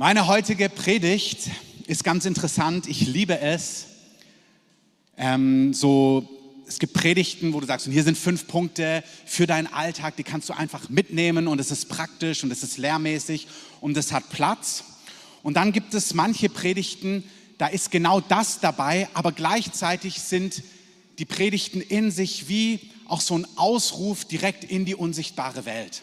Meine heutige Predigt ist ganz interessant. Ich liebe es. Ähm, so, es gibt Predigten, wo du sagst, und hier sind fünf Punkte für deinen Alltag, die kannst du einfach mitnehmen und es ist praktisch und es ist lehrmäßig und es hat Platz. Und dann gibt es manche Predigten, da ist genau das dabei, aber gleichzeitig sind die Predigten in sich wie auch so ein Ausruf direkt in die unsichtbare Welt.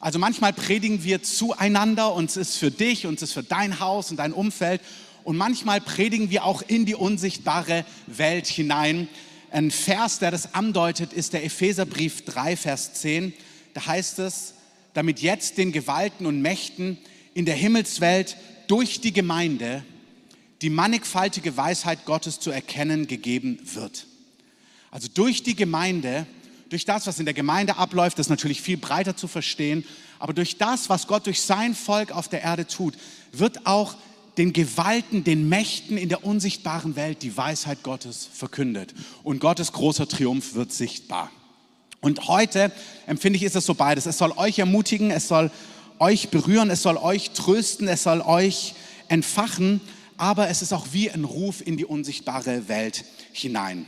Also manchmal predigen wir zueinander und es ist für dich und es ist für dein Haus und dein Umfeld. Und manchmal predigen wir auch in die unsichtbare Welt hinein. Ein Vers, der das andeutet, ist der Epheserbrief 3, Vers 10. Da heißt es, damit jetzt den Gewalten und Mächten in der Himmelswelt durch die Gemeinde die mannigfaltige Weisheit Gottes zu erkennen gegeben wird. Also durch die Gemeinde durch das, was in der Gemeinde abläuft, ist natürlich viel breiter zu verstehen, aber durch das, was Gott durch sein Volk auf der Erde tut, wird auch den Gewalten, den Mächten in der unsichtbaren Welt die Weisheit Gottes verkündet. Und Gottes großer Triumph wird sichtbar. Und heute empfinde ich, ist es so beides. Es soll euch ermutigen, es soll euch berühren, es soll euch trösten, es soll euch entfachen, aber es ist auch wie ein Ruf in die unsichtbare Welt hinein.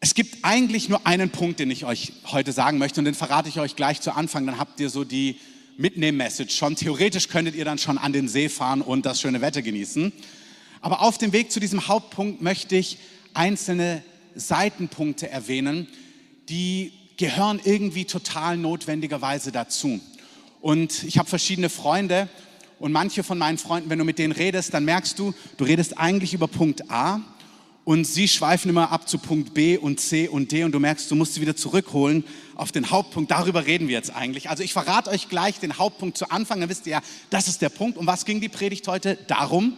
Es gibt eigentlich nur einen Punkt, den ich euch heute sagen möchte und den verrate ich euch gleich zu Anfang. Dann habt ihr so die Mitnehm-Message schon. Theoretisch könntet ihr dann schon an den See fahren und das schöne Wetter genießen. Aber auf dem Weg zu diesem Hauptpunkt möchte ich einzelne Seitenpunkte erwähnen, die gehören irgendwie total notwendigerweise dazu. Und ich habe verschiedene Freunde und manche von meinen Freunden, wenn du mit denen redest, dann merkst du, du redest eigentlich über Punkt A und sie schweifen immer ab zu Punkt B und C und D und du merkst, du musst sie wieder zurückholen auf den Hauptpunkt. Darüber reden wir jetzt eigentlich. Also ich verrate euch gleich den Hauptpunkt zu Anfang, dann wisst ihr ja, das ist der Punkt. Um was ging die Predigt heute? Darum,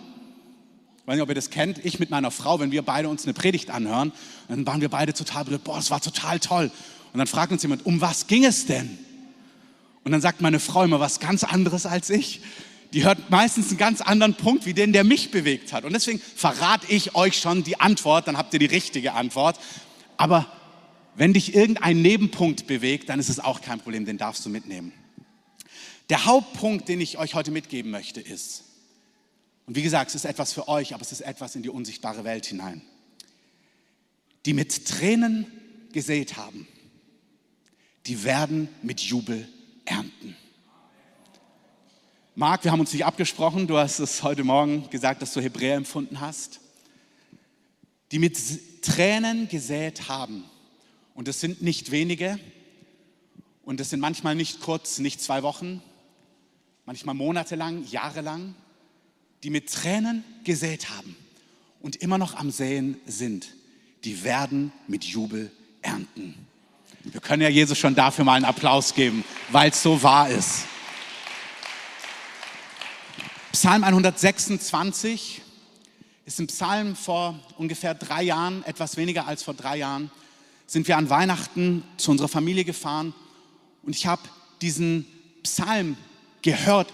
ich weiß nicht, ob ihr das kennt, ich mit meiner Frau, wenn wir beide uns eine Predigt anhören, dann waren wir beide total berührt, boah, das war total toll. Und dann fragt uns jemand, um was ging es denn? Und dann sagt meine Frau immer was ganz anderes als ich die hört meistens einen ganz anderen Punkt wie den, der mich bewegt hat. Und deswegen verrate ich euch schon die Antwort, dann habt ihr die richtige Antwort. Aber wenn dich irgendein Nebenpunkt bewegt, dann ist es auch kein Problem, den darfst du mitnehmen. Der Hauptpunkt, den ich euch heute mitgeben möchte, ist, und wie gesagt, es ist etwas für euch, aber es ist etwas in die unsichtbare Welt hinein, die mit Tränen gesät haben, die werden mit Jubel ernten. Marc, wir haben uns nicht abgesprochen. Du hast es heute Morgen gesagt, dass du Hebräer empfunden hast. Die mit Tränen gesät haben. Und es sind nicht wenige. Und es sind manchmal nicht kurz, nicht zwei Wochen, manchmal monatelang, jahrelang, die mit Tränen gesät haben und immer noch am Säen sind. Die werden mit Jubel ernten. Wir können ja Jesus schon dafür mal einen Applaus geben, weil es so wahr ist. Psalm 126 ist ein Psalm vor ungefähr drei Jahren, etwas weniger als vor drei Jahren, sind wir an Weihnachten zu unserer Familie gefahren und ich habe diesen Psalm gehört,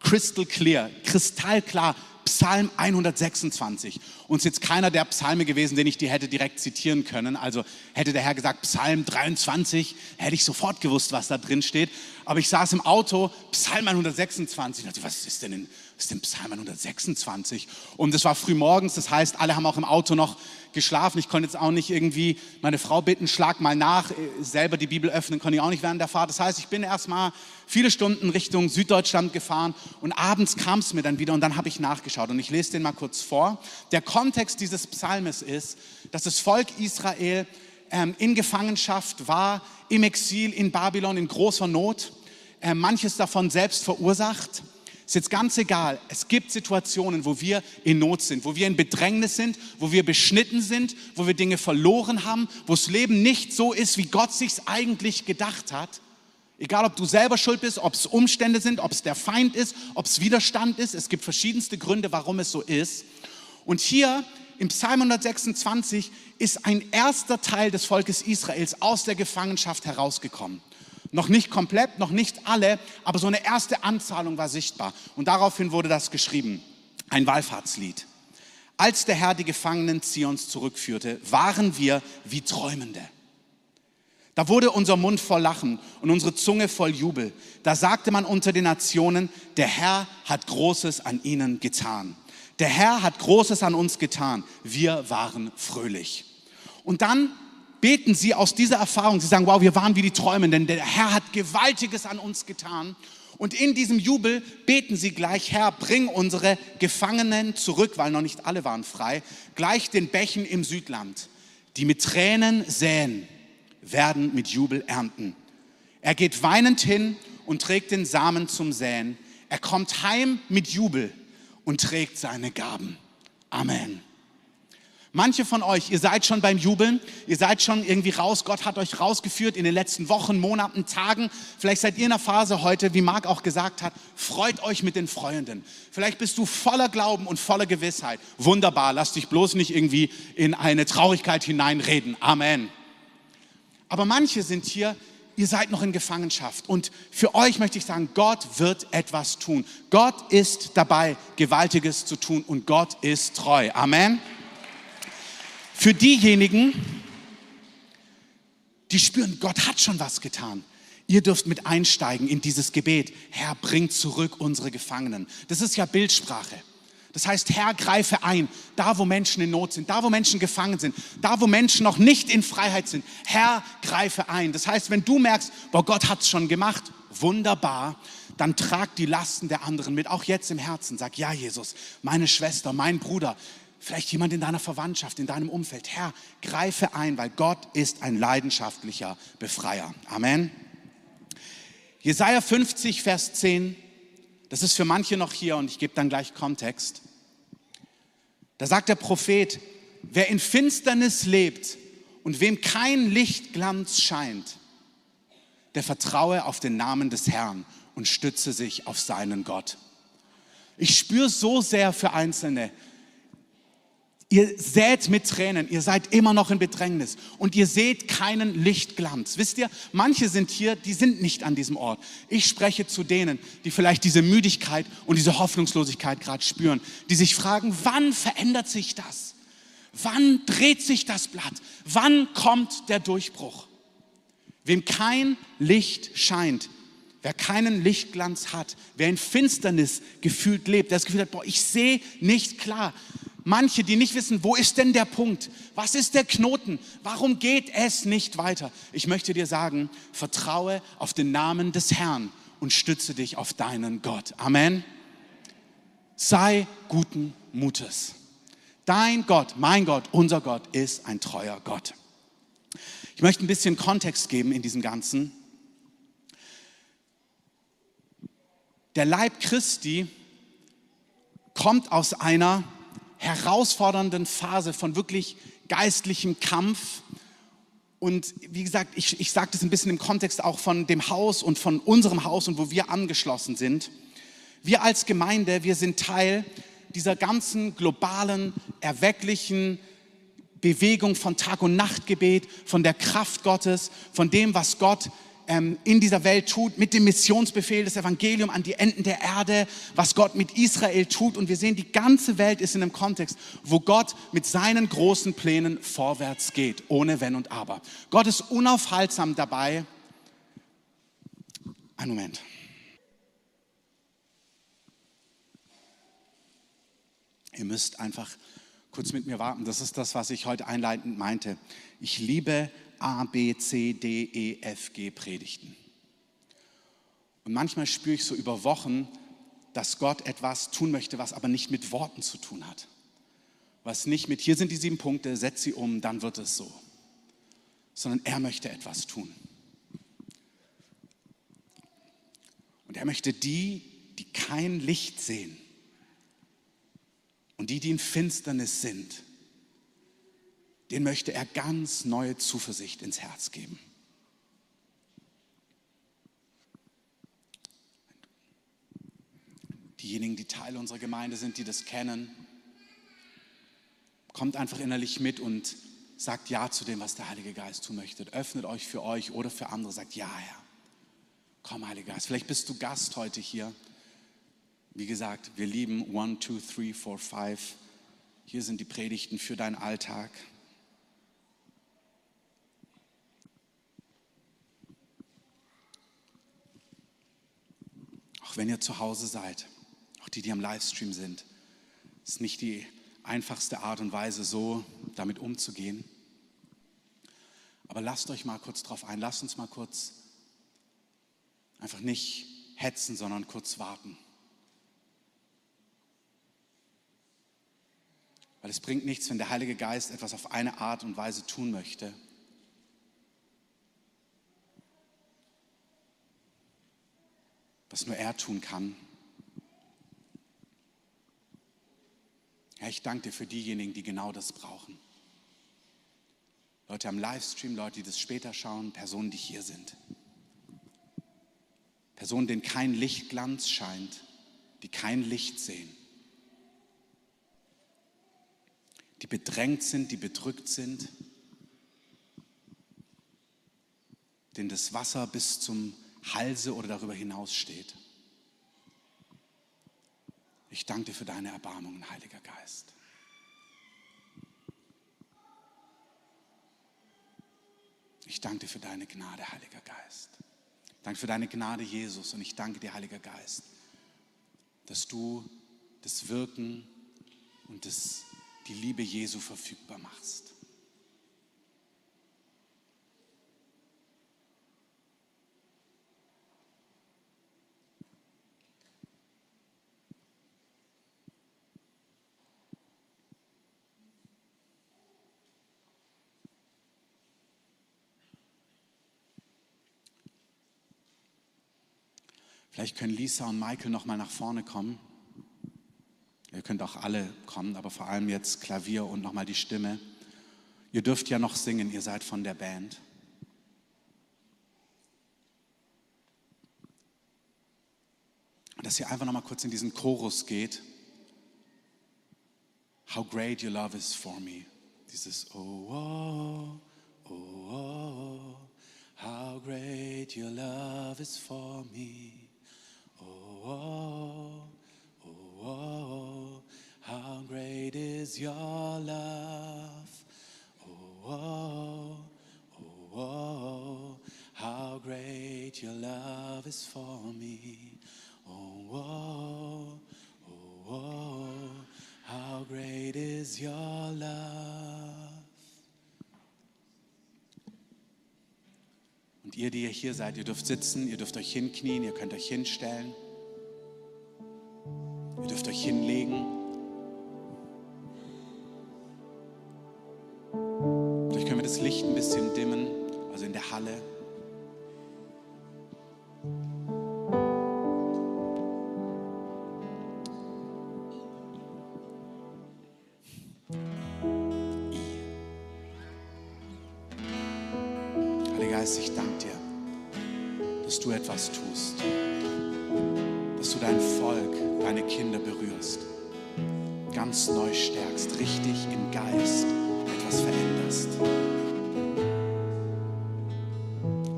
crystal clear, kristallklar, Psalm 126. Und es ist jetzt keiner der Psalme gewesen, den ich dir hätte direkt zitieren können. Also hätte der Herr gesagt, Psalm 23, hätte ich sofort gewusst, was da drin steht. Aber ich saß im Auto, Psalm 126. Ich dachte, was ist denn, in, ist denn Psalm 126? Und es war früh morgens, das heißt, alle haben auch im Auto noch geschlafen. Ich konnte jetzt auch nicht irgendwie meine Frau bitten, schlag mal nach, selber die Bibel öffnen, konnte ich auch nicht während der Fahrt. Das heißt, ich bin erst mal viele Stunden Richtung Süddeutschland gefahren und abends kam es mir dann wieder und dann habe ich nachgeschaut und ich lese den mal kurz vor. Der Kontext dieses Psalmes ist, dass das Volk Israel ähm, in Gefangenschaft war, im Exil in Babylon in großer Not, äh, manches davon selbst verursacht ist jetzt ganz egal. Es gibt Situationen, wo wir in Not sind, wo wir in Bedrängnis sind, wo wir beschnitten sind, wo wir Dinge verloren haben, wo das Leben nicht so ist, wie Gott sich's eigentlich gedacht hat. Egal, ob du selber schuld bist, ob es Umstände sind, ob es der Feind ist, ob es Widerstand ist. Es gibt verschiedenste Gründe, warum es so ist. Und hier im Psalm 126 ist ein erster Teil des Volkes Israels aus der Gefangenschaft herausgekommen. Noch nicht komplett, noch nicht alle, aber so eine erste Anzahlung war sichtbar. Und daraufhin wurde das geschrieben. Ein Wallfahrtslied. Als der Herr die Gefangenen Zions zurückführte, waren wir wie Träumende. Da wurde unser Mund voll Lachen und unsere Zunge voll Jubel. Da sagte man unter den Nationen, der Herr hat Großes an ihnen getan. Der Herr hat Großes an uns getan. Wir waren fröhlich. Und dann beten sie aus dieser Erfahrung. Sie sagen, wow, wir waren wie die Träumenden. Der Herr hat Gewaltiges an uns getan. Und in diesem Jubel beten sie gleich, Herr, bring unsere Gefangenen zurück, weil noch nicht alle waren frei, gleich den Bächen im Südland, die mit Tränen säen werden mit Jubel ernten. Er geht weinend hin und trägt den Samen zum Säen. Er kommt heim mit Jubel und trägt seine Gaben. Amen. Manche von euch, ihr seid schon beim Jubeln, ihr seid schon irgendwie raus, Gott hat euch rausgeführt in den letzten Wochen, Monaten, Tagen. Vielleicht seid ihr in der Phase heute, wie Marc auch gesagt hat, freut euch mit den Freunden. Vielleicht bist du voller Glauben und voller Gewissheit. Wunderbar, lass dich bloß nicht irgendwie in eine Traurigkeit hineinreden. Amen. Aber manche sind hier, ihr seid noch in Gefangenschaft. Und für euch möchte ich sagen, Gott wird etwas tun. Gott ist dabei, Gewaltiges zu tun und Gott ist treu. Amen. Für diejenigen, die spüren, Gott hat schon was getan. Ihr dürft mit einsteigen in dieses Gebet. Herr, bring zurück unsere Gefangenen. Das ist ja Bildsprache. Das heißt, Herr, greife ein, da wo Menschen in Not sind, da wo Menschen gefangen sind, da wo Menschen noch nicht in Freiheit sind. Herr, greife ein. Das heißt, wenn du merkst, boah, Gott es schon gemacht, wunderbar, dann trag die Lasten der anderen mit, auch jetzt im Herzen. Sag, ja, Jesus, meine Schwester, mein Bruder, vielleicht jemand in deiner Verwandtschaft, in deinem Umfeld. Herr, greife ein, weil Gott ist ein leidenschaftlicher Befreier. Amen. Jesaja 50, Vers 10. Das ist für manche noch hier und ich gebe dann gleich Kontext. Da sagt der Prophet, wer in Finsternis lebt und wem kein Lichtglanz scheint, der vertraue auf den Namen des Herrn und stütze sich auf seinen Gott. Ich spüre so sehr für Einzelne, Ihr sät mit Tränen, ihr seid immer noch in Bedrängnis und ihr seht keinen Lichtglanz. Wisst ihr, manche sind hier, die sind nicht an diesem Ort. Ich spreche zu denen, die vielleicht diese Müdigkeit und diese Hoffnungslosigkeit gerade spüren, die sich fragen, wann verändert sich das? Wann dreht sich das Blatt? Wann kommt der Durchbruch? Wem kein Licht scheint, wer keinen Lichtglanz hat, wer in Finsternis gefühlt lebt, der das Gefühl hat, boah, ich sehe nicht klar, manche, die nicht wissen, wo ist denn der Punkt? Was ist der Knoten? Warum geht es nicht weiter? Ich möchte dir sagen, vertraue auf den Namen des Herrn und stütze dich auf deinen Gott. Amen. Sei guten Mutes. Dein Gott, mein Gott, unser Gott ist ein treuer Gott. Ich möchte ein bisschen Kontext geben in diesem Ganzen. Der Leib Christi kommt aus einer herausfordernden Phase von wirklich geistlichem Kampf. Und wie gesagt, ich, ich sage das ein bisschen im Kontext auch von dem Haus und von unserem Haus und wo wir angeschlossen sind. Wir als Gemeinde, wir sind Teil dieser ganzen globalen, erwecklichen Bewegung von Tag- und Nachtgebet, von der Kraft Gottes, von dem, was Gott ähm, in dieser Welt tut, mit dem Missionsbefehl, das Evangelium an die Enden der Erde, was Gott mit Israel tut. Und wir sehen, die ganze Welt ist in einem Kontext, wo Gott mit seinen großen Plänen vorwärts geht, ohne Wenn und Aber. Gott ist unaufhaltsam dabei. Ein Moment. Ihr müsst einfach kurz mit mir warten. Das ist das, was ich heute einleitend meinte. Ich liebe A, B, C, D, E, F, G Predigten. Und manchmal spüre ich so über Wochen, dass Gott etwas tun möchte, was aber nicht mit Worten zu tun hat. Was nicht mit, hier sind die sieben Punkte, setz sie um, dann wird es so. Sondern er möchte etwas tun. Und er möchte die, die kein Licht sehen und die, die in Finsternis sind, den möchte er ganz neue Zuversicht ins Herz geben. Diejenigen, die Teil unserer Gemeinde sind, die das kennen, kommt einfach innerlich mit und sagt Ja zu dem, was der Heilige Geist tun möchte. Öffnet euch für euch oder für andere, sagt Ja, Herr. Komm, Heiliger Geist. Vielleicht bist du Gast heute hier. Wie gesagt, wir lieben 1, 2, 3, 4, 5. Hier sind die Predigten für deinen Alltag. Wenn ihr zu Hause seid, auch die, die am Livestream sind. Ist nicht die einfachste Art und Weise, so damit umzugehen. Aber lasst euch mal kurz drauf ein, lasst uns mal kurz einfach nicht hetzen, sondern kurz warten. Weil es bringt nichts, wenn der Heilige Geist etwas auf eine Art und Weise tun möchte. Was nur er tun kann. Herr, ich danke dir für diejenigen, die genau das brauchen. Leute am Livestream, Leute, die das später schauen, Personen, die hier sind. Personen, denen kein Lichtglanz scheint, die kein Licht sehen. Die bedrängt sind, die bedrückt sind, denen das Wasser bis zum Halse oder darüber hinaus steht. Ich danke dir für deine Erbarmungen, Heiliger Geist. Ich danke dir für deine Gnade, Heiliger Geist. Danke für deine Gnade, Jesus. Und ich danke dir, Heiliger Geist, dass du das Wirken und das, die Liebe Jesu verfügbar machst. Vielleicht können Lisa und Michael noch mal nach vorne kommen. Ihr könnt auch alle kommen, aber vor allem jetzt Klavier und noch mal die Stimme. Ihr dürft ja noch singen, ihr seid von der Band. Dass ihr einfach noch mal kurz in diesen Chorus geht. How great your love is for me. Dieses Oh, oh, oh, oh, how great your love is for me oh, oh, oh, how great is your love. Oh, oh, oh, oh, how great your love is for me. Oh, oh, oh, oh, how great is your love. Und ihr, die ihr hier seid, ihr dürft sitzen, ihr dürft euch hinknien, ihr könnt euch hinstellen. Ihr dürft euch hinlegen. Vielleicht können wir das Licht ein bisschen dimmen, also in der Halle. Heiliger Geist, ich danke dir, dass du etwas tust, dass du dein Volk deine Kinder berührst, ganz neu stärkst, richtig im Geist etwas veränderst.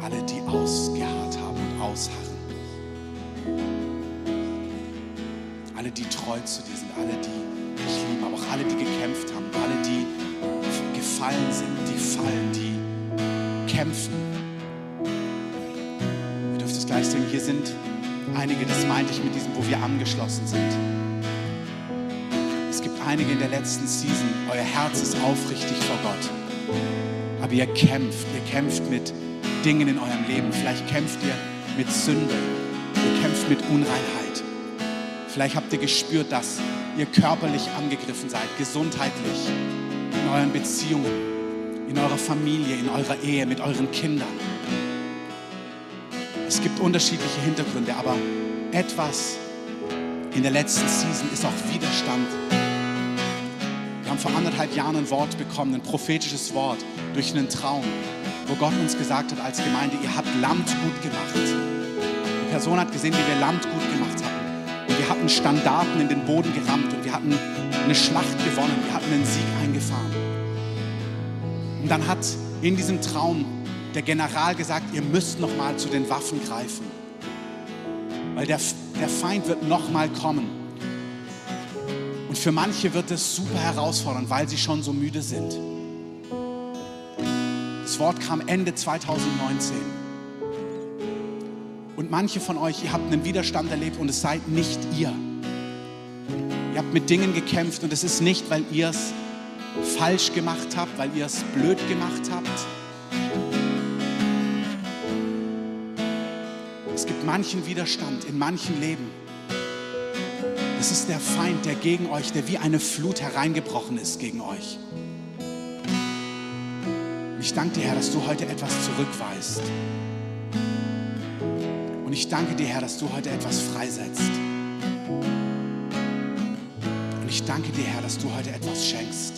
Alle, die ausgeharrt haben und ausharren. Alle, die treu zu dir sind, alle, die dich lieben, aber auch alle, die gekämpft haben, alle, die gefallen sind, die fallen, die kämpfen. Ihr dürft es gleich sehen, hier sind einige, das meinte ich mit diesem, wo wir angeschlossen sind. Es gibt einige in der letzten Season, euer Herz ist aufrichtig vor Gott. Aber ihr kämpft, ihr kämpft mit Dingen in eurem Leben. Vielleicht kämpft ihr mit Sünde, ihr kämpft mit Unreinheit. Vielleicht habt ihr gespürt, dass ihr körperlich angegriffen seid, gesundheitlich, in euren Beziehungen, in eurer Familie, in eurer Ehe, mit euren Kindern. Es gibt unterschiedliche Hintergründe, aber etwas in der letzten Season ist auch Widerstand. Wir haben vor anderthalb Jahren ein Wort bekommen, ein prophetisches Wort durch einen Traum, wo Gott uns gesagt hat als Gemeinde, ihr habt Land gut gemacht. Die Person hat gesehen, wie wir Land gut gemacht hatten. Und wir hatten Standarten in den Boden gerammt und wir hatten eine Schlacht gewonnen, wir hatten einen Sieg eingefahren. Und dann hat in diesem Traum der General gesagt, ihr müsst noch mal zu den Waffen greifen, weil der, der Feind wird noch mal kommen. Und für manche wird es super herausfordernd, weil sie schon so müde sind. Das Wort kam Ende 2019. Und manche von euch, ihr habt einen Widerstand erlebt und es seid nicht ihr. Ihr habt mit Dingen gekämpft und es ist nicht, weil ihr es falsch gemacht habt, weil ihr es blöd gemacht habt, manchen Widerstand, in manchen Leben. Das ist der Feind, der gegen euch, der wie eine Flut hereingebrochen ist gegen euch. Und ich danke dir, Herr, dass du heute etwas zurückweist. Und ich danke dir, Herr, dass du heute etwas freisetzt. Und ich danke dir, Herr, dass du heute etwas schenkst.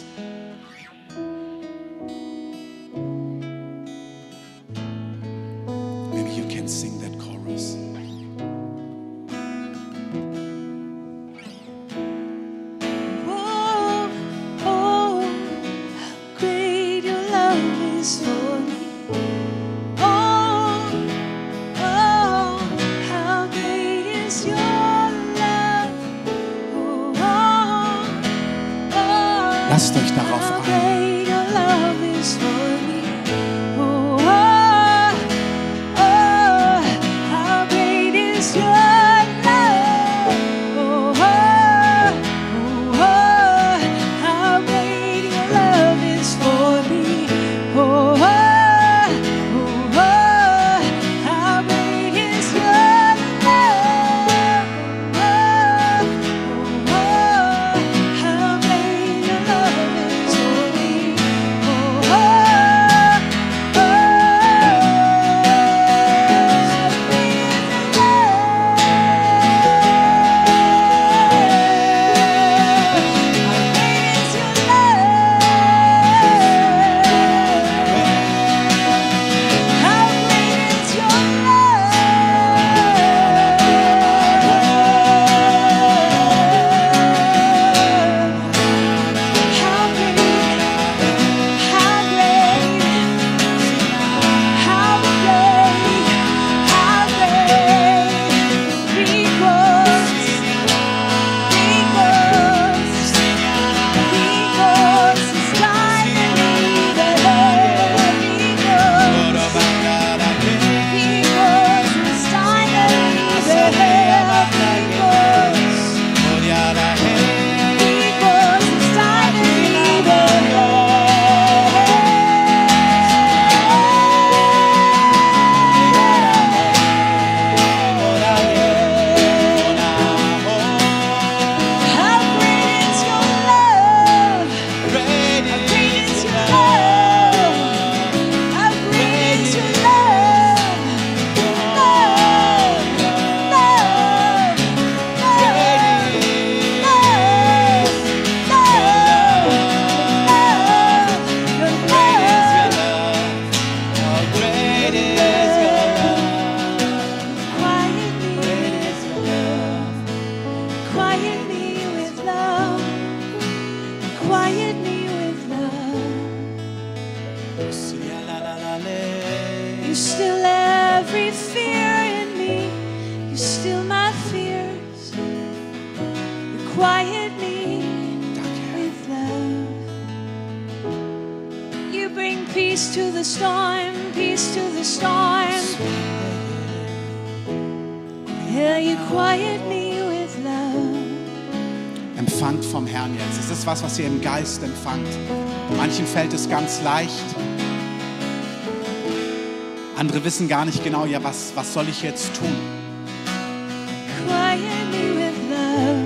Andere wissen gar nicht genau, ja, was, was soll ich jetzt tun?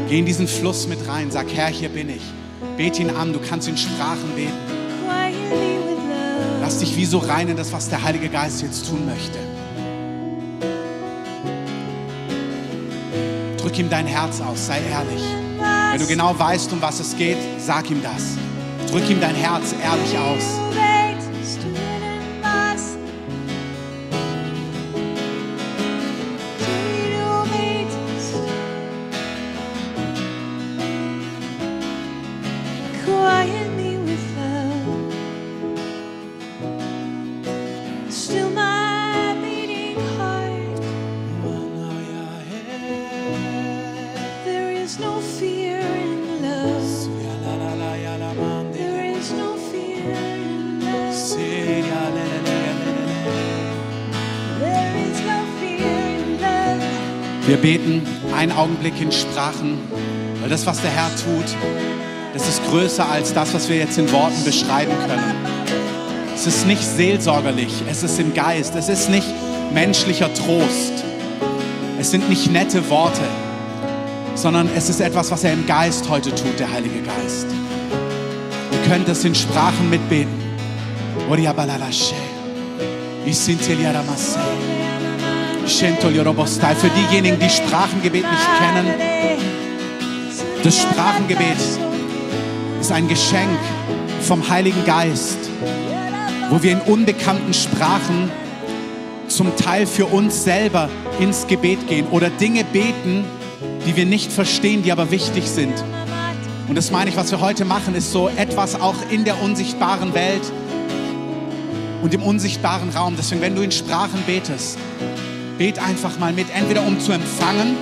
Geh in diesen Fluss mit rein, sag, Herr, hier bin ich. Bet ihn an, du kannst in Sprachen beten. Lass dich wie so rein in das, was der Heilige Geist jetzt tun möchte. Drück ihm dein Herz aus, sei ehrlich. Wenn du genau weißt, um was es geht, sag ihm das. Drück ihm dein Herz ehrlich aus. Beten einen Augenblick in Sprachen, weil das, was der Herr tut, das ist größer als das, was wir jetzt in Worten beschreiben können. Es ist nicht seelsorgerlich, es ist im Geist, es ist nicht menschlicher Trost, es sind nicht nette Worte, sondern es ist etwas, was er im Geist heute tut, der Heilige Geist. Ihr könnt es in Sprachen mitbeten. Oriabalalashe, Isinteliaramase, Shentoliorobostai. Für diejenigen, die Sprachengebet nicht kennen, das Sprachengebet ist ein Geschenk vom Heiligen Geist, wo wir in unbekannten Sprachen zum Teil für uns selber ins Gebet gehen oder Dinge beten, die wir nicht verstehen, die aber wichtig sind. Und das meine ich, was wir heute machen, ist so etwas auch in der unsichtbaren Welt und im unsichtbaren Raum. Deswegen, wenn du in Sprachen betest, bet einfach mal mit, entweder um zu empfangen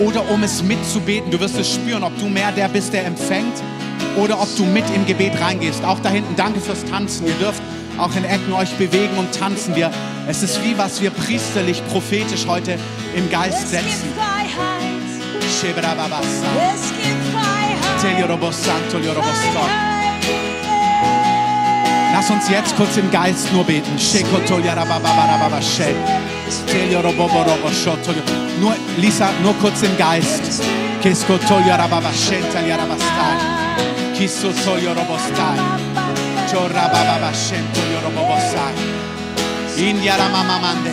oder um es mitzubeten. Du wirst es spüren, ob du mehr der bist, der empfängt oder ob du mit im Gebet reingehst. Auch da hinten, danke fürs Tanzen. Ihr dürft auch in Ecken euch bewegen und tanzen. Wir, es ist wie was wir priesterlich, prophetisch heute im Geist Es gibt setzen. Freiheit. Shebrababasa, Es gibt Freiheit. Freiheit. Lass uns jetzt kurz im Geist nur beten. Shekotoliarababababashe. Telioroboboroboshotolio. Nur, Lisa, nur kurz im Geist. Kiskotoliarababashentaliarabastai. Kisotoliorobostai. Chorabababashentoliorobobosai. Indiaramamamande.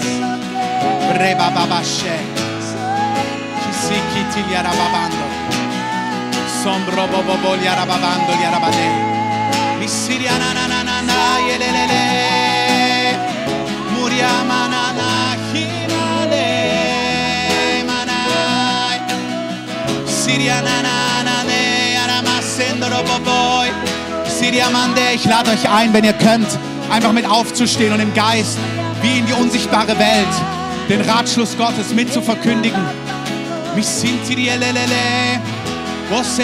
Rebababashe. Kisikitiliarababando. Sombroboboboliarababando liarabade. Misiriana na na na na yelelele. Muriama na na ne ich lade euch ein, wenn ihr könnt, einfach mit aufzustehen und im Geist, wie in die unsichtbare Welt, den Ratschluss Gottes mit zu verkündigen. Misintirielelele. Você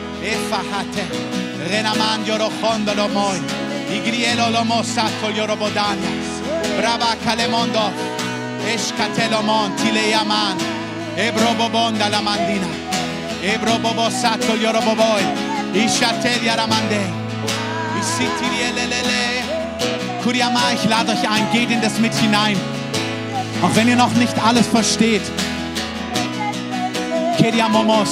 Efahate. Renamandio rojondo lo moi. Igrielo lo mosato yorobodania. Brava calemondo. Escatelo monti le yaman. Ebrobobonda la mandina. Ebrobobo sato yoroboboi. Ishatelia ramande. Isitirielelele. Kuriama, ich lade euch ein, geht in das mit hinein. Auch wenn ihr noch nicht alles versteht. Keriamomo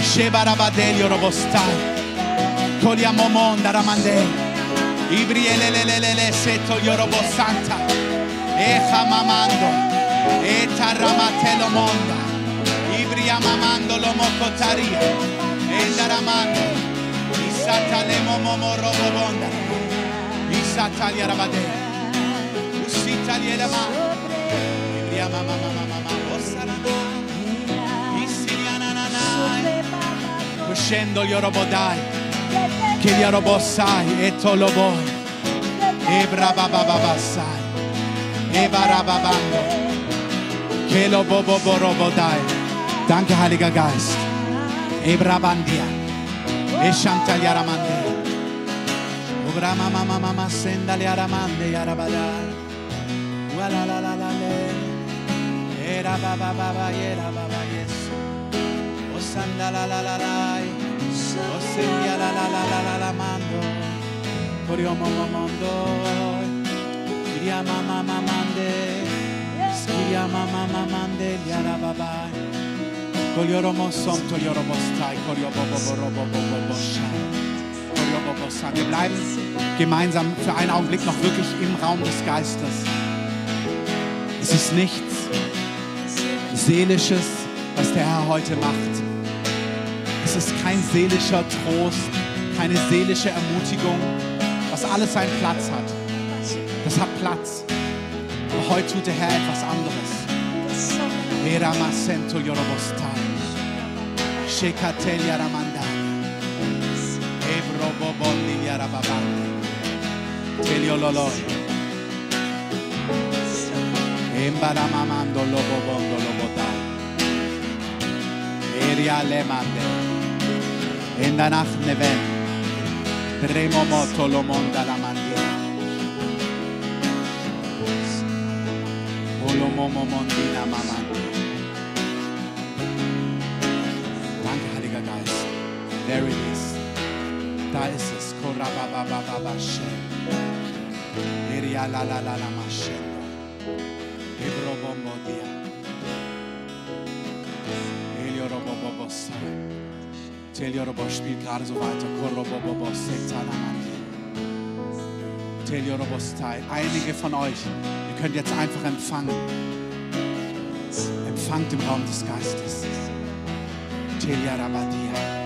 Sheba Rabadelio Robostai. Coliamo monda ramandei. Ibrielelelele seto Yorobo Santa. Eja mamando. Eta ramatelo monda. Ibria mamando lo mocotaria. Enda ramando. Isatalemo momo Robobonda. bonda. Isatalia rabadei. Usitalia la mano. Uscendo gli orobodai. Che gli orobosai e toloboi. E brabababasai. E barababando. Che lo boboborobodai. Danke, Heiliger Geist. E brabandia. E shantaliaramande. Ubra mama mama mama sendali aramande yarabadai. Wala la la la le. Era baba baba yera Osanda la la la la. Oselia la la la la la la mando. Corio momo mondo. Kiria mama mama mande. Skiria mama mama mande yara baba. Kolioromo som tolioromo stai. Korio bobo bobo shai. Wir bleiben gemeinsam für einen Augenblick noch wirklich im Raum des Geistes. Es ist nichts Seelisches, was der Herr heute macht. Es ist kein seelischer Trost, keine seelische Ermutigung, was alles seinen Platz hat. Das hat Platz. Aber heute tut der Herr etwas anderes. Era masento yorobostai. Shekatelia ramandai. Ebro bobondi yarababandi. Teliololoi. Embaramamando lemande. Endanach neven. Tremo moto lomonda la mandia. Olomomo mondina mamandi. Danke, Heiliger Geist. There it is. Da ist es. Korababababashe. Eria la la la la mashendo. Teliorobo spielt gerade so weiter. Korobobobo setalamandi. Teliorobostai. Einige von euch, ihr könnt jetzt einfach empfangen. Empfangt im Raum des Geistes. Teliarabadia.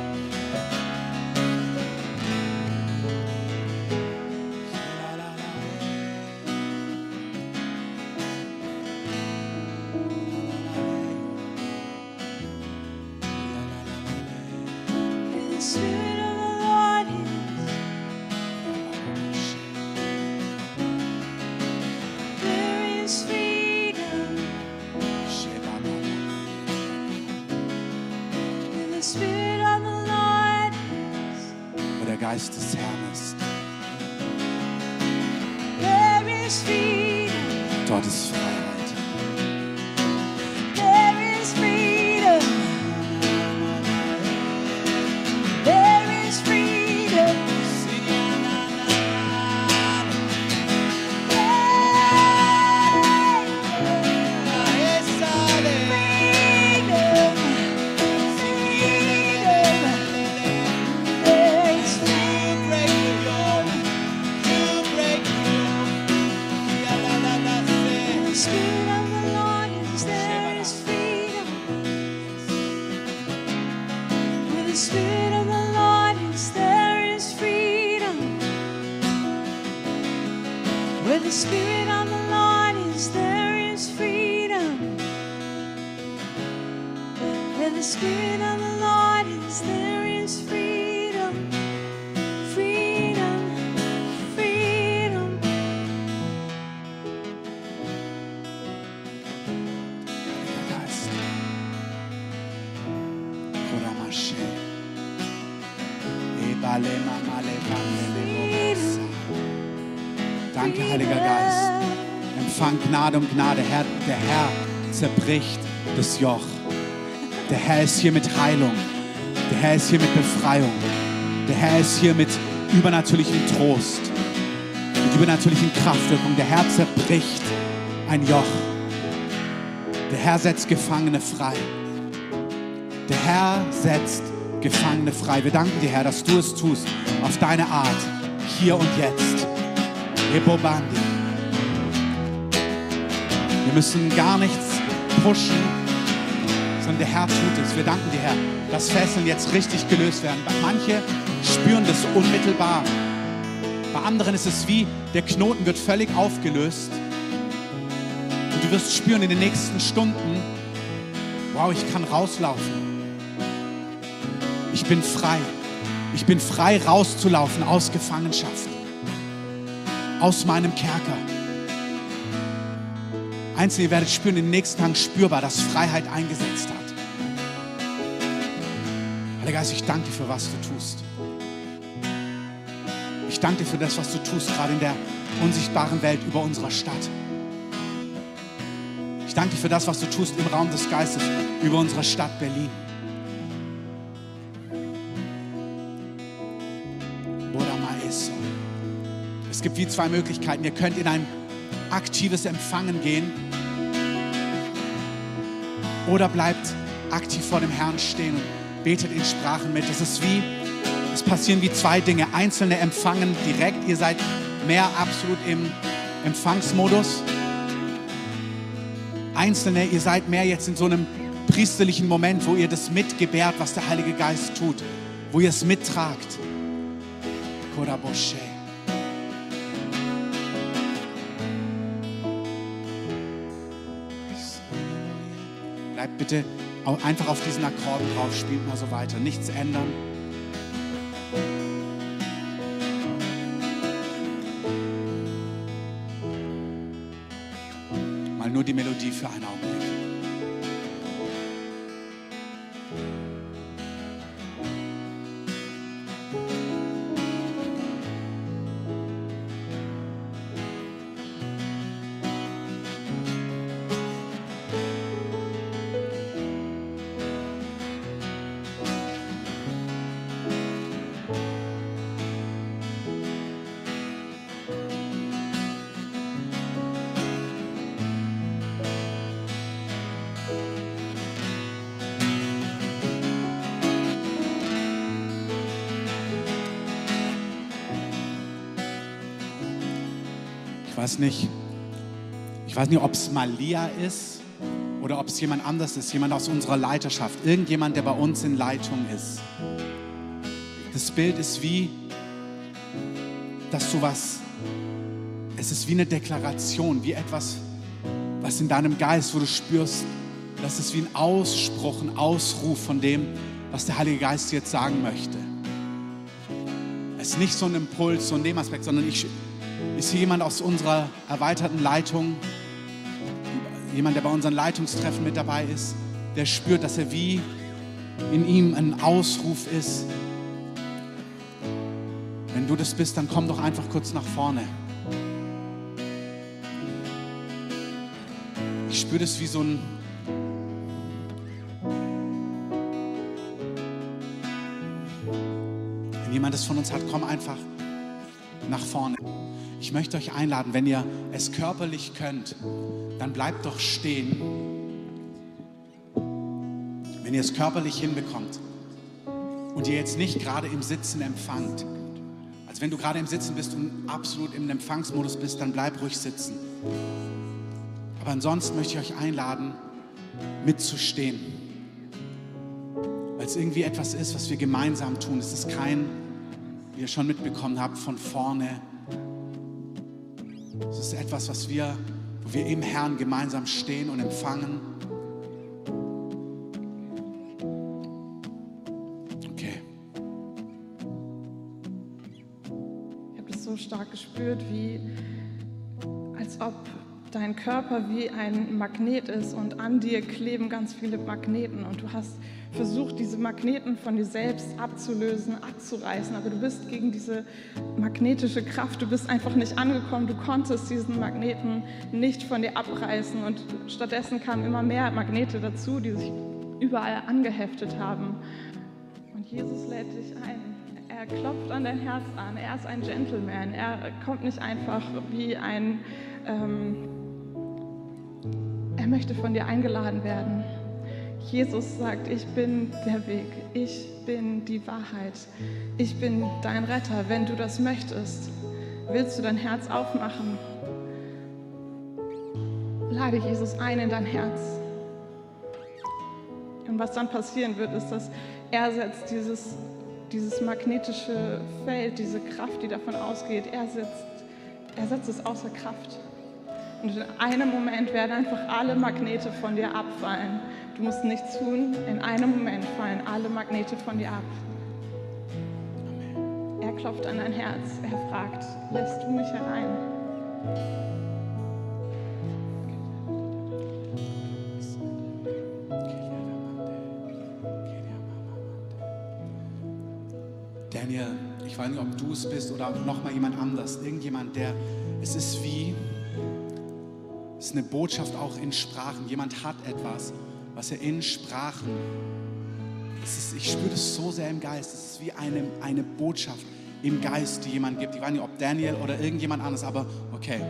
Danke, Heiliger Geist. Empfang Gnade um Gnade. Herr, der Herr zerbricht das Joch. Der Herr ist hier mit Heilung. Der Herr ist hier mit Befreiung. Der Herr ist hier mit übernatürlichem Trost. Mit übernatürlichen Kraftwirkungen. Der Herr zerbricht ein Joch. Der Herr setzt Gefangene frei. Der Herr setzt Gefangene frei. Wir danken dir, Herr, dass du es tust auf deine Art, hier und jetzt. Wir müssen gar nichts pushen, sondern der Herr tut es. Wir danken dir, Herr, dass Fesseln jetzt richtig gelöst werden. Manche spüren das unmittelbar. Bei anderen ist es wie, der Knoten wird völlig aufgelöst. Und du wirst spüren in den nächsten Stunden, wow, ich kann rauslaufen. Ich bin frei. Ich bin frei rauszulaufen aus Gefangenschaft. Aus meinem Kerker. Einzelne, ihr werdet spüren, in den nächsten Tagen spürbar, dass Freiheit eingesetzt Geist, ich danke dir für was du tust. Ich danke dir für das, was du tust, gerade in der unsichtbaren Welt über unserer Stadt. Ich danke dir für das, was du tust im Raum des Geistes über unsere Stadt Berlin. Es gibt wie zwei Möglichkeiten. Ihr könnt in ein aktives Empfangen gehen oder bleibt aktiv vor dem Herrn stehen betet in Sprachen mit. Es ist wie, es passieren wie zwei Dinge. Einzelne empfangen direkt, ihr seid mehr absolut im Empfangsmodus. Einzelne, ihr seid mehr jetzt in so einem priesterlichen Moment, wo ihr das mitgebärt, was der Heilige Geist tut, wo ihr es mittragt. Kodaboshe. Bleibt bitte einfach auf diesen Akkorden drauf, spielt mal so weiter. Nichts ändern. Ich weiß nicht, ich weiß nicht, ob es Malia ist oder ob es jemand anders ist, jemand aus unserer Leiterschaft, irgendjemand, der bei uns in Leitung ist. Das Bild ist wie, dass du was, es ist wie eine Deklaration, wie etwas, was in deinem Geist, wo du spürst, das ist wie ein Ausspruch, ein Ausruf von dem, was der Heilige Geist jetzt sagen möchte. Es ist nicht so ein Impuls, so ein Nebenaspekt, sondern ich, ist hier jemand aus unserer erweiterten Leitung, jemand, der bei unseren Leitungstreffen mit dabei ist, der spürt, dass er wie in ihm ein Ausruf ist. Wenn du das bist, dann komm doch einfach kurz nach vorne. Ich spüre das wie so ein Wenn jemand das von uns hat, komm einfach nach vorne. Ich möchte euch einladen, wenn ihr es körperlich könnt, dann bleibt doch stehen. Wenn ihr es körperlich hinbekommt und ihr jetzt nicht gerade im Sitzen empfangt, also wenn du gerade im Sitzen bist und absolut im Empfangsmodus bist, dann bleib ruhig sitzen. Aber ansonsten möchte ich euch einladen, mitzustehen. Weil es irgendwie etwas ist, was wir gemeinsam tun. Es ist kein, wie ihr schon mitbekommen habt, von vorne. Es ist etwas, was wir, wo wir im Herrn gemeinsam stehen und empfangen. Okay. Ich habe das so stark gespürt, wie als ob dein Körper wie ein Magnet ist und an dir kleben ganz viele Magneten und du hast versucht, diese Magneten von dir selbst abzulösen, abzureißen, aber du bist gegen diese magnetische Kraft, du bist einfach nicht angekommen, du konntest diesen Magneten nicht von dir abreißen und stattdessen kamen immer mehr Magnete dazu, die sich überall angeheftet haben. Und Jesus lädt dich ein. Er klopft an dein Herz an. Er ist ein Gentleman. Er kommt nicht einfach wie ein... Ähm, er möchte von dir eingeladen werden. Jesus sagt, ich bin der Weg, ich bin die Wahrheit, ich bin dein Retter. Wenn du das möchtest, willst du dein Herz aufmachen, lade Jesus ein in dein Herz. Und was dann passieren wird, ist, dass er setzt dieses, dieses magnetische Feld, diese Kraft, die davon ausgeht, er setzt, er setzt es außer Kraft. Und in einem Moment werden einfach alle Magnete von dir abfallen. Du musst nichts tun, in einem Moment fallen alle Magnete von dir ab. Er klopft an dein Herz, er fragt, lässt du mich herein? Daniel, ich weiß nicht, ob du es bist oder noch mal jemand anders, irgendjemand, der, es ist wie, ist eine Botschaft auch in Sprachen. Jemand hat etwas, was er in Sprachen, ist, ich spüre das so sehr im Geist, es ist wie eine, eine Botschaft im Geist, die jemand gibt. Ich weiß nicht, ob Daniel oder irgendjemand anderes, aber okay,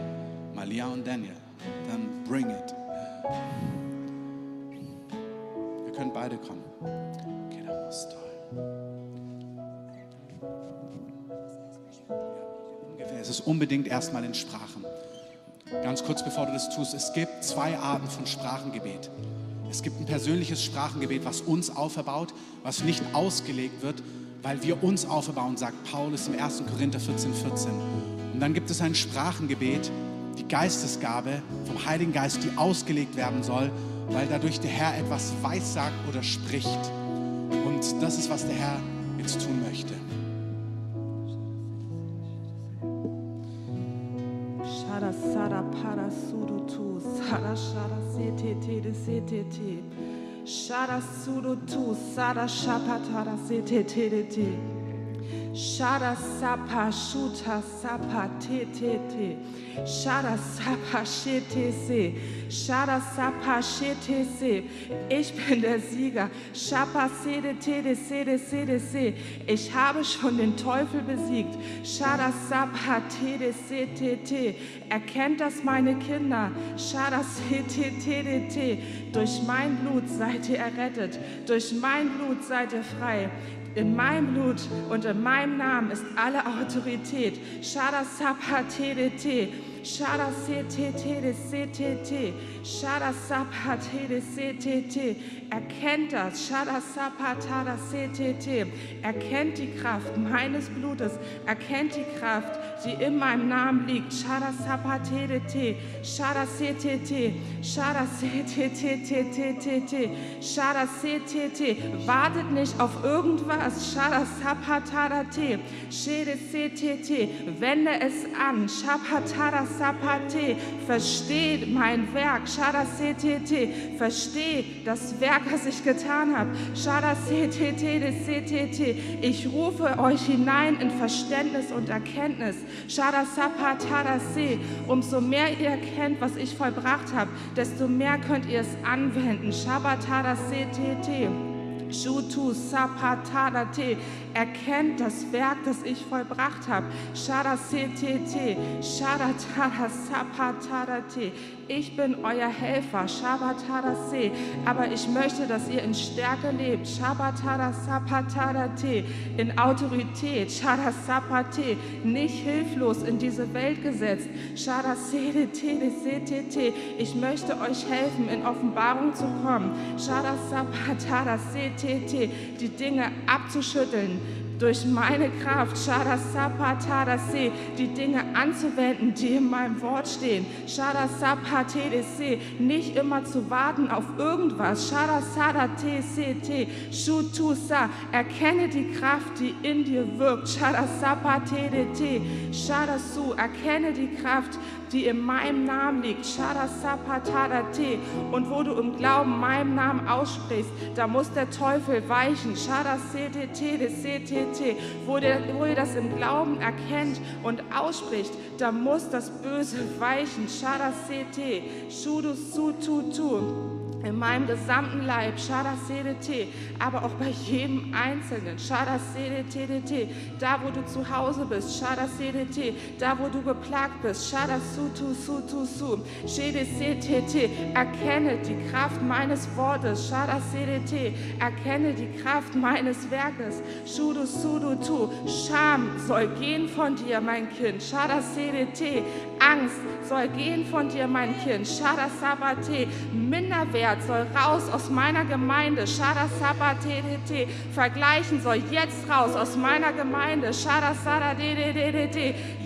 Malia und Daniel, dann bring it. Wir können beide kommen. Okay, das ist toll. ungefähr. Es ist unbedingt erstmal in Sprachen. Ganz kurz bevor du das tust, es gibt zwei Arten von Sprachengebet. Es gibt ein persönliches Sprachengebet, was uns auferbaut, was nicht ausgelegt wird, weil wir uns auferbauen, sagt Paulus im 1. Korinther 14, 14. Und dann gibt es ein Sprachengebet, die Geistesgabe vom Heiligen Geist, die ausgelegt werden soll, weil dadurch der Herr etwas weissagt oder spricht. Und das ist, was der Herr jetzt tun möchte. Sara para surutu, sara shara sete te de sete te. Shara surutu, sara shapatara sete te de te. Shara sapa shuta sapa te te te. Shara sapa shete se. Shara sapa shete se. Ich bin der Sieger. Shapa sede te de sede sede se. Ich habe schon den Teufel besiegt. Shara sapa te de se te te. Erkennt das meine Kinder. Shara se te te de te. Durch mein Blut seid ihr errettet. Durch mein Blut seid ihr frei. In meinem Blut und in meinem Namen ist alle Autorität. Shara Sapa TDT. Shara CTT CTT. Shara Sapa CTT. Erkennt das. Shara Sapa Tada CTT. Erkennt die Kraft meines Blutes. Erkennt die Kraft, die in meinem Namen liegt. Shara Sapa TDT. Shara CTT. Shara CTT. Shara CTT. Wartet nicht auf irgendwas. Shara Sapatara T. Shede CTT. Wende es an. Shapatara Sapate. Versteht mein Werk. Shara CTT. Versteht das Werk, das ich getan habe. Shara CTT. CTT. Ich rufe euch hinein in Verständnis und Erkenntnis. Shara Sapatara Se. Umso mehr ihr erkennt, was ich vollbracht habe, desto mehr könnt ihr es anwenden. Shabatara CTT. Shutu Sapatadate, erkennt das Werk, das ich vollbracht habe. Shara CTT, Sharatara Sapatadate, ich bin euer Helfer, Shabatadase, aber ich möchte, dass ihr in Stärke lebt. Shabatara Sapatadate, in Autorität, Shara Sapate, nicht hilflos in diese Welt gesetzt. Shara CTT, ich möchte euch helfen, in Offenbarung zu kommen. Shara Sapatara CTT, die Dinge abzuschütteln, durch meine Kraft, die Dinge anzuwenden, die in meinem Wort stehen. Nicht immer zu warten auf irgendwas. Erkenne die Kraft, die in dir wirkt. Erkenne die Kraft, die in meinem Namen liegt. Shadasapatadate. Und wo du im Glauben meinem Namen aussprichst, da muss der Teufel weichen. Shadasetete, wo, wo ihr das im Glauben erkennt und ausspricht, da muss das Böse weichen. Shadasete, Shudusututu in meinem gesamten Leib, aber auch bei jedem Einzelnen, da wo du zu Hause bist, da wo du geplagt bist, erkenne die Kraft meines Wortes, erkenne die Kraft meines Werkes, Scham soll gehen von dir, mein Kind, Angst soll gehen von dir, mein Kind, Shadasabate, Minderwert soll raus aus meiner Gemeinde. Shada Sabatete. Vergleichen soll jetzt raus aus meiner Gemeinde. Shada Sada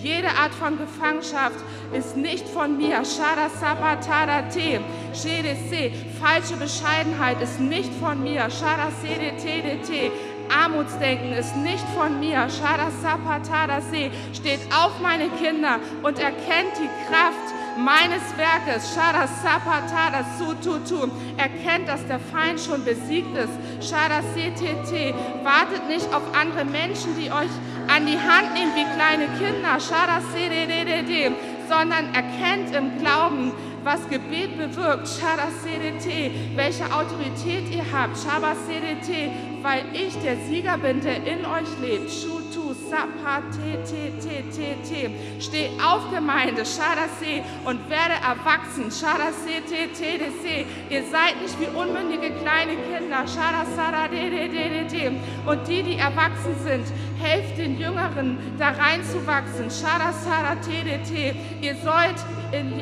Jede Art von Gefangenschaft ist nicht von mir. Shada Sabatadate. Shedese. Falsche Bescheidenheit ist nicht von mir. Shada Sedete. Armutsdenken ist nicht von mir. Shada Sapatadase. Steht auf meine Kinder und erkennt die Kraft meines Werkes, Shara Sapata, Sututu, erkennt, dass der Feind schon besiegt ist. Shara CTT, wartet nicht auf andere Menschen, die euch an die Hand nehmen wie kleine Kinder, Shara CDDD, sondern erkennt im Glauben, was Gebet bewirkt, Shara CDT, welche Autorität ihr habt, Shaba CDT, weil ich der Sieger bin, der in euch lebt. Shutu Sapa T T T T T. Steh auf, Gemeinde, Shadase und werde erwachsen. Shadase T T D C. Ihr seid nicht wie unmündige kleine Kinder. Shadasada D D D D D. Und die, die erwachsen sind, helft den Jüngeren, da reinzuwachsen. Shadasada T D T. Ihr sollt,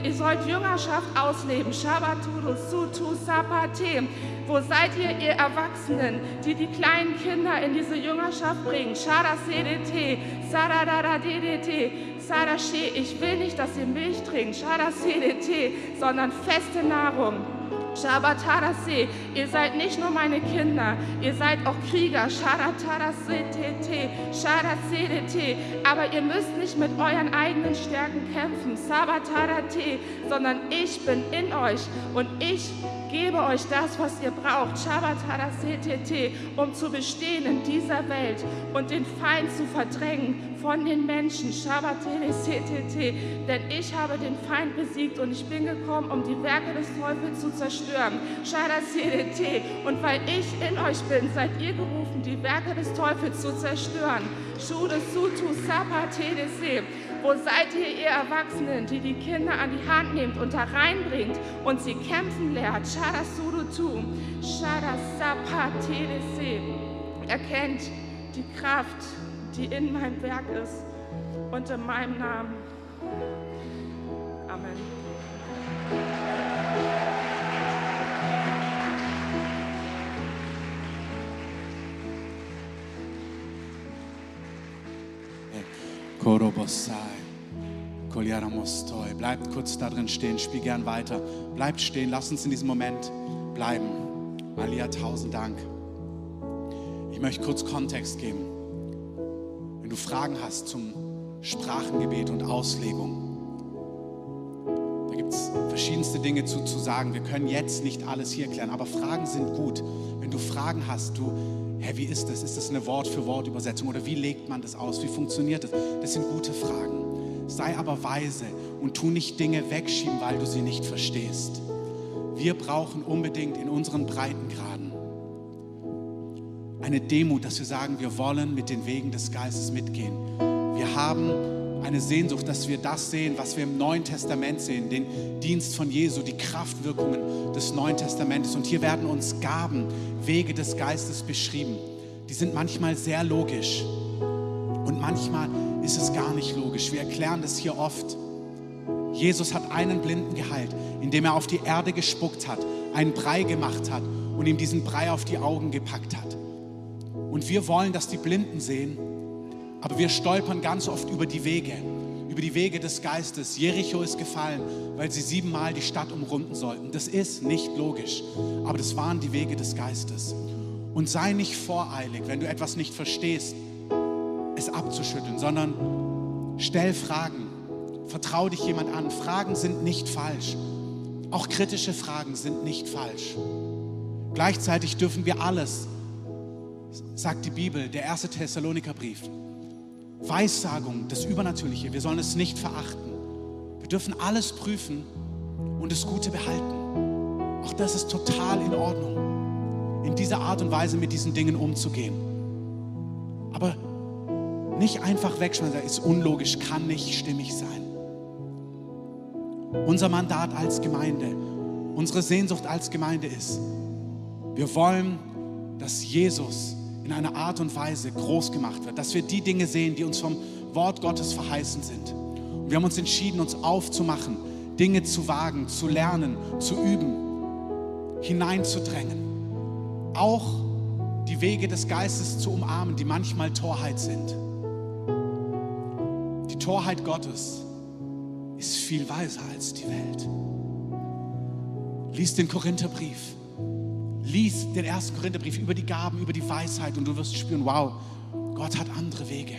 ihr sollt Jüngerschaft ausleben. Shabaturu Sutu Sapate. Wo seid ihr, ihr Erwachsenen, die die kleinen Kinder in diese Jüngerschaft bringen? Shada CDT, Saradadadidete, Sarashe, ich will nicht, dass ihr Milch trinkt, Shadasedete, sondern feste Nahrung. Shabatarase, ihr seid nicht nur meine Kinder, ihr seid auch Krieger. Sharatarasete, Sharasedete, aber ihr müsst nicht mit euren eigenen Stärken kämpfen. Sabatarate, sondern ich bin in euch und ich gebe euch das, was ihr braucht, Shabatarasete, um zu bestehen in dieser Welt und den Feind zu verdrängen von den Menschen. Shabatarasete, denn ich habe den Feind besiegt und ich bin gekommen, um die Werke des Teufels zu zerstören. Shabatarasete, und weil ich in euch bin, seid ihr gerufen, die Werke des Teufels zu zerstören. Shude Sutu Sapatedese. Wo seid ihr, ihr Erwachsenen, die die Kinder an die Hand nehmt und da reinbringt und sie kämpfen lehrt? Shadasurutu, Shadasapatelese. Erkennt die Kraft, die in meinem Werk ist und in meinem Namen. Amen. Bleibt kurz da drin stehen, spiel gern weiter. Bleibt stehen, lasst uns in diesem Moment bleiben. Malia, tausend Dank. Ich möchte kurz Kontext geben. Wenn du Fragen hast zum Sprachengebet und Auslegung, da gibt es verschiedenste Dinge zu, zu sagen. Wir können jetzt nicht alles hier klären, aber Fragen sind gut. Wenn du Fragen hast, du, hä, wie ist das? Ist das eine Wort-für-Wort-Übersetzung oder wie legt man das aus? Wie funktioniert das? Das sind gute Fragen. Sei aber weise und tu nicht Dinge wegschieben, weil du sie nicht verstehst. Wir brauchen unbedingt in unseren Breitengraden eine Demut, dass wir sagen, wir wollen mit den Wegen des Geistes mitgehen. Wir haben eine Sehnsucht, dass wir das sehen, was wir im Neuen Testament sehen, den Dienst von Jesu, die Kraftwirkungen des Neuen Testamentes. Und hier werden uns Gaben, Wege des Geistes beschrieben. Die sind manchmal sehr logisch und manchmal ist es gar nicht logisch. Wir erklären das hier oft. Jesus hat einen Blinden geheilt, indem er auf die Erde gespuckt hat, einen Brei gemacht hat und ihm diesen Brei auf die Augen gepackt hat. Und wir wollen, dass die Blinden sehen, aber wir stolpern ganz oft über die Wege, über die Wege des Geistes. Jericho ist gefallen, weil sie siebenmal die Stadt umrunden sollten. Das ist nicht logisch, aber das waren die Wege des Geistes. Und sei nicht voreilig, wenn du etwas nicht verstehst, es abzuschütteln, sondern stell Fragen. Vertrau dich jemand an. Fragen sind nicht falsch. Auch kritische Fragen sind nicht falsch. Gleichzeitig dürfen wir alles, sagt die Bibel, der erste Thessalonikerbrief, Weissagung, das Übernatürliche, wir sollen es nicht verachten. Wir dürfen alles prüfen und das Gute behalten. Auch das ist total in Ordnung, in dieser Art und Weise mit diesen Dingen umzugehen. Aber nicht einfach wegschmeißen, ist unlogisch, kann nicht stimmig sein. Unser Mandat als Gemeinde, unsere Sehnsucht als Gemeinde ist, wir wollen, dass Jesus in einer Art und Weise groß gemacht wird, dass wir die Dinge sehen, die uns vom Wort Gottes verheißen sind. Und wir haben uns entschieden, uns aufzumachen, Dinge zu wagen, zu lernen, zu üben, hineinzudrängen. Auch die Wege des Geistes zu umarmen, die manchmal Torheit sind. Die Torheit Gottes ist viel weiser als die Welt. Lies den Korintherbrief. Lies den ersten Korintherbrief über die Gaben, über die Weisheit und du wirst spüren, wow, Gott hat andere Wege.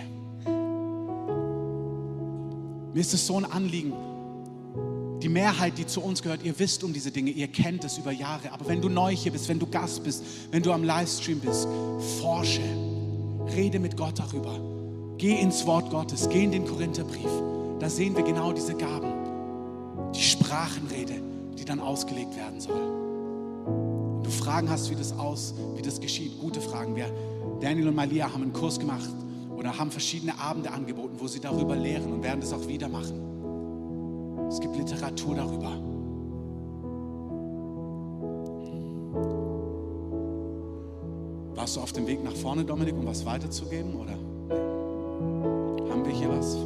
Mir ist es so ein Anliegen. Die Mehrheit, die zu uns gehört, ihr wisst um diese Dinge, ihr kennt es über Jahre. Aber wenn du neu hier bist, wenn du Gast bist, wenn du am Livestream bist, forsche, rede mit Gott darüber. Geh ins Wort Gottes, geh in den Korintherbrief. Da sehen wir genau diese Gaben. Die Sprachenrede, die dann ausgelegt werden soll. Du Fragen hast, wie das aus, wie das geschieht, gute Fragen. Wir, Daniel und Malia haben einen Kurs gemacht oder haben verschiedene Abende angeboten, wo sie darüber lehren und werden das auch wieder machen. Es gibt Literatur darüber. Warst du auf dem Weg nach vorne, Dominik, um was weiterzugeben? Oder haben wir hier was?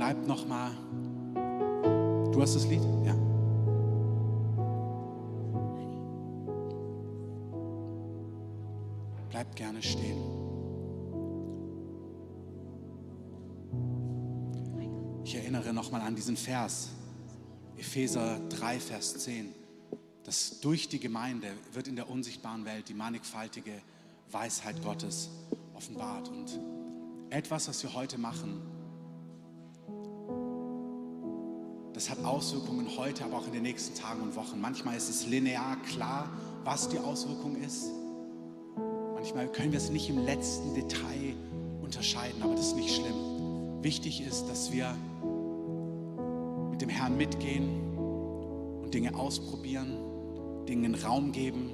bleibt nochmal. Du hast das Lied? Ja. Bleibt gerne stehen. Ich erinnere nochmal an diesen Vers, Epheser 3, Vers 10, dass durch die Gemeinde wird in der unsichtbaren Welt die mannigfaltige Weisheit Gottes offenbart. Und etwas, was wir heute machen, das hat Auswirkungen heute, aber auch in den nächsten Tagen und Wochen. Manchmal ist es linear klar, was die Auswirkung ist. Manchmal können wir es nicht im letzten Detail unterscheiden, aber das ist nicht schlimm. Wichtig ist, dass wir mit dem Herrn mitgehen und Dinge ausprobieren, Dingen Raum geben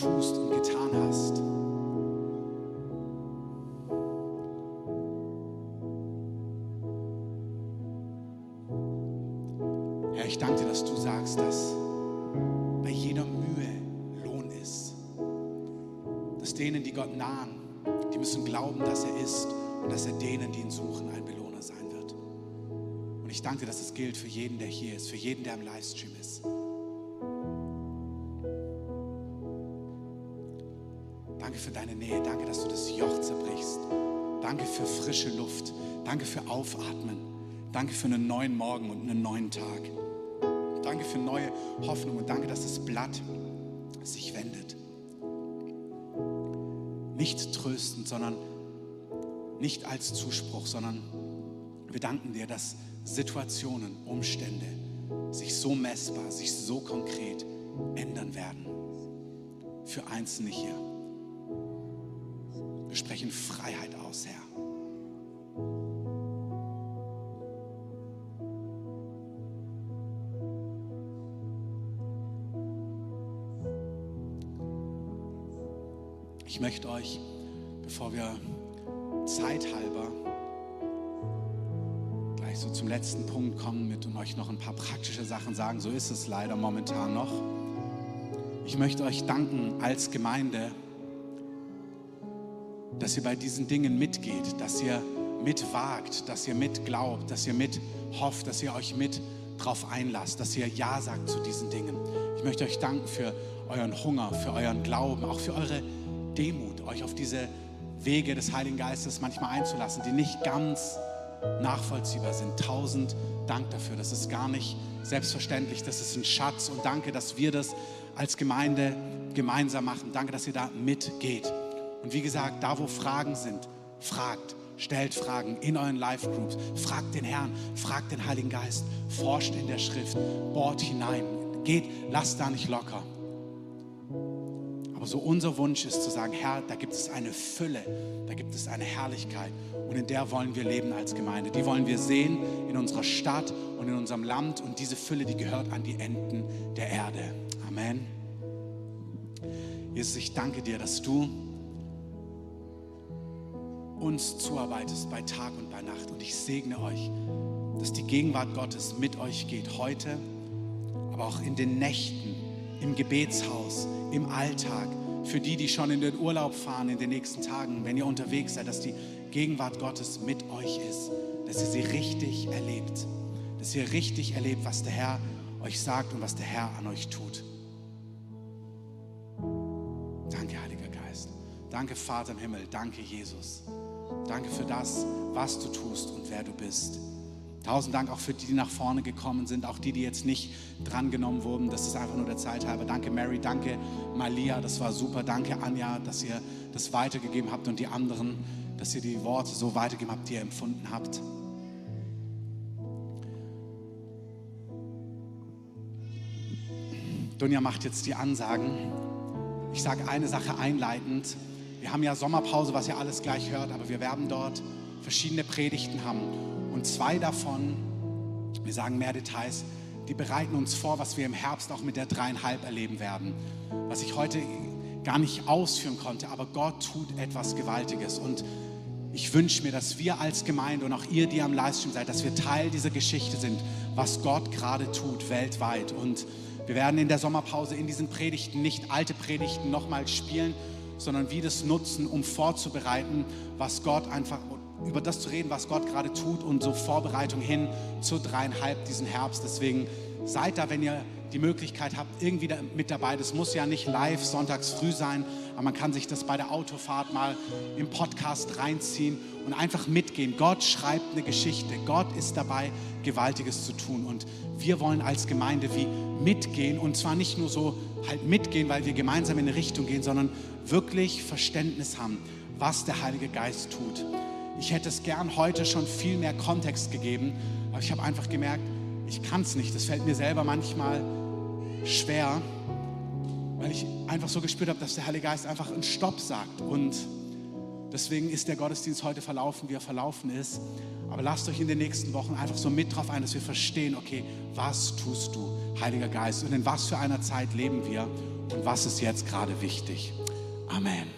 tust und getan hast. Herr, ich danke dir, dass du sagst, dass bei jeder Mühe Lohn ist. Dass denen, die Gott nahen, die müssen glauben, dass er ist und dass er denen, die ihn suchen, ein Belohner sein wird. Und ich danke dir, dass es gilt für jeden, der hier ist, für jeden, der im Livestream ist. Deine Nähe. Danke, dass du das Joch zerbrichst. Danke für frische Luft. Danke für Aufatmen. Danke für einen neuen Morgen und einen neuen Tag. Danke für neue Hoffnung und danke, dass das Blatt sich wendet. Nicht tröstend, sondern nicht als Zuspruch, sondern wir danken dir, dass Situationen, Umstände sich so messbar, sich so konkret ändern werden. Für Einzelne hier. Sprechen Freiheit aus, Herr. Ich möchte euch, bevor wir zeithalber gleich so zum letzten Punkt kommen mit und euch noch ein paar praktische Sachen sagen, so ist es leider momentan noch. Ich möchte euch danken als Gemeinde, dass ihr bei diesen Dingen mitgeht, dass ihr mitwagt, dass ihr mitglaubt, dass ihr mithofft, dass ihr euch mit drauf einlasst, dass ihr Ja sagt zu diesen Dingen. Ich möchte euch danken für euren Hunger, für euren Glauben, auch für eure Demut, euch auf diese Wege des Heiligen Geistes manchmal einzulassen, die nicht ganz nachvollziehbar sind. Tausend Dank dafür. Das ist gar nicht selbstverständlich. Das ist ein Schatz. Und danke, dass wir das als Gemeinde gemeinsam machen. Danke, dass ihr da mitgeht. Und wie gesagt, da wo Fragen sind, fragt, stellt Fragen in euren Live-Groups, fragt den Herrn, fragt den Heiligen Geist, forscht in der Schrift, bohrt hinein, geht, lasst da nicht locker. Aber so unser Wunsch ist zu sagen, Herr, da gibt es eine Fülle, da gibt es eine Herrlichkeit und in der wollen wir leben als Gemeinde. Die wollen wir sehen in unserer Stadt und in unserem Land und diese Fülle, die gehört an die Enden der Erde. Amen. Jesus, ich danke dir, dass du uns zuarbeitest bei Tag und bei Nacht. Und ich segne euch, dass die Gegenwart Gottes mit euch geht heute, aber auch in den Nächten, im Gebetshaus, im Alltag, für die, die schon in den Urlaub fahren in den nächsten Tagen, wenn ihr unterwegs seid, dass die Gegenwart Gottes mit euch ist, dass ihr sie richtig erlebt, dass ihr richtig erlebt, was der Herr euch sagt und was der Herr an euch tut. Danke, Heiliger Geist. Danke, Vater im Himmel. Danke, Jesus. Danke für das, was du tust und wer du bist. Tausend Dank auch für die, die nach vorne gekommen sind, auch die, die jetzt nicht drangenommen wurden. Das ist einfach nur der Zeit halber. Danke Mary, danke Malia, das war super. Danke Anja, dass ihr das weitergegeben habt und die anderen, dass ihr die Worte so weitergegeben habt, die ihr empfunden habt. Dunja macht jetzt die Ansagen. Ich sage eine Sache einleitend. Wir haben ja Sommerpause, was ihr alles gleich hört, aber wir werden dort verschiedene Predigten haben. Und zwei davon, wir sagen mehr Details, die bereiten uns vor, was wir im Herbst auch mit der dreieinhalb erleben werden. Was ich heute gar nicht ausführen konnte, aber Gott tut etwas Gewaltiges. Und ich wünsche mir, dass wir als Gemeinde und auch ihr, die am Livestream seid, dass wir Teil dieser Geschichte sind, was Gott gerade tut weltweit. Und wir werden in der Sommerpause in diesen Predigten nicht alte Predigten nochmal spielen, sondern wie das nutzen, um vorzubereiten, was Gott einfach, über das zu reden, was Gott gerade tut und so Vorbereitung hin zu dreieinhalb diesen Herbst. Deswegen seid da, wenn ihr die Möglichkeit habt, irgendwie mit dabei. Das muss ja nicht live sonntags früh sein, aber man kann sich das bei der Autofahrt mal im Podcast reinziehen und einfach mitgehen. Gott schreibt eine Geschichte. Gott ist dabei, Gewaltiges zu tun. Und wir wollen als Gemeinde wie mitgehen und zwar nicht nur so halt mitgehen, weil wir gemeinsam in eine Richtung gehen, sondern wirklich Verständnis haben, was der Heilige Geist tut. Ich hätte es gern heute schon viel mehr Kontext gegeben, aber ich habe einfach gemerkt, ich kann es nicht. Das fällt mir selber manchmal schwer, weil ich einfach so gespürt habe, dass der Heilige Geist einfach einen Stopp sagt. Und deswegen ist der Gottesdienst heute verlaufen, wie er verlaufen ist. Aber lasst euch in den nächsten Wochen einfach so mit drauf ein, dass wir verstehen, okay, was tust du, Heiliger Geist, und in was für einer Zeit leben wir und was ist jetzt gerade wichtig. Amen.